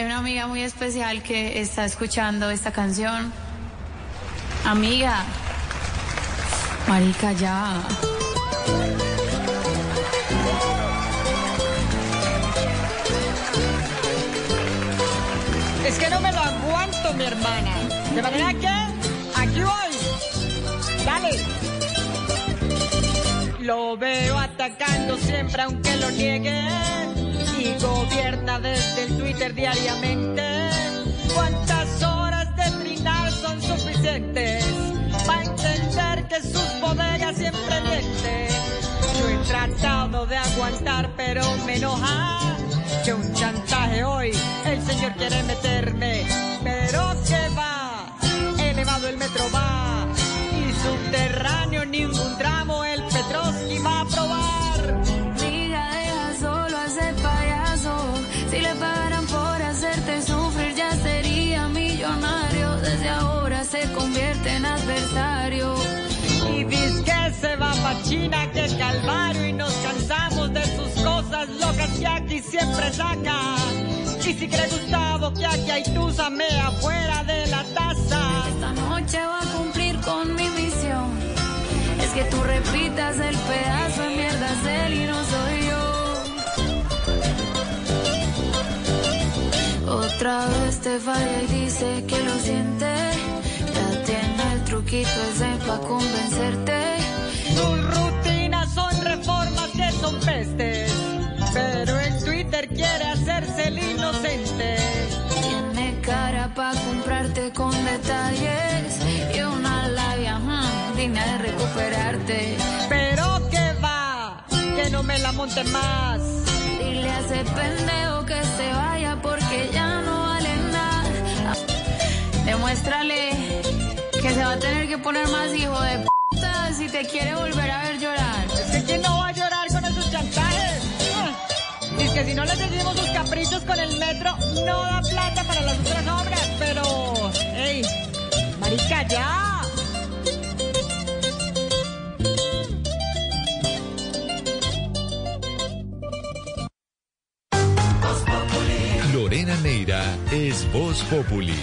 Hay una amiga muy especial que está escuchando esta canción. Amiga, marica, ya. Es que no me lo aguanto, mi hermana. De manera que, aquí voy. Dale. Lo veo atacando siempre aunque lo niegue. Desde el Twitter diariamente. ¿Cuántas horas de trinar son suficientes? Para entender que sus bodegas siempre mienten. Yo he tratado de aguantar, pero me enoja que un chantaje hoy el señor quiere meterme. Si le pagaran por hacerte sufrir, ya sería millonario. Desde ahora se convierte en adversario. Y dice que se va pa' China, que calvario y nos cansamos de sus cosas locas que aquí siempre saca. Y si cree Gustavo que aquí hay túsame afuera de la taza. Esta noche va a cumplir con mi misión. Es que tú repitas el pedazo Otra vez te falla y dice que lo siente. Ya tiene el truquito ese pa' convencerte. Sus rutinas son reformas que son pestes. Pero en Twitter quiere hacerse el inocente. Tiene cara pa' comprarte con detalles y una labia hmm, digna de recuperarte. Pero que va, que no me la monte más. Dile a ese pendejo que se vaya porque ya. Demuéstrale que se va a tener que poner más hijo de puta si te quiere volver a ver llorar. Es que quién no va a llorar con esos chantajes. Y es que si no le seguimos sus caprichos con el metro, no da plata para las otras obras. Pero, hey, marica, ya. Lorena Neira es Voz Populi.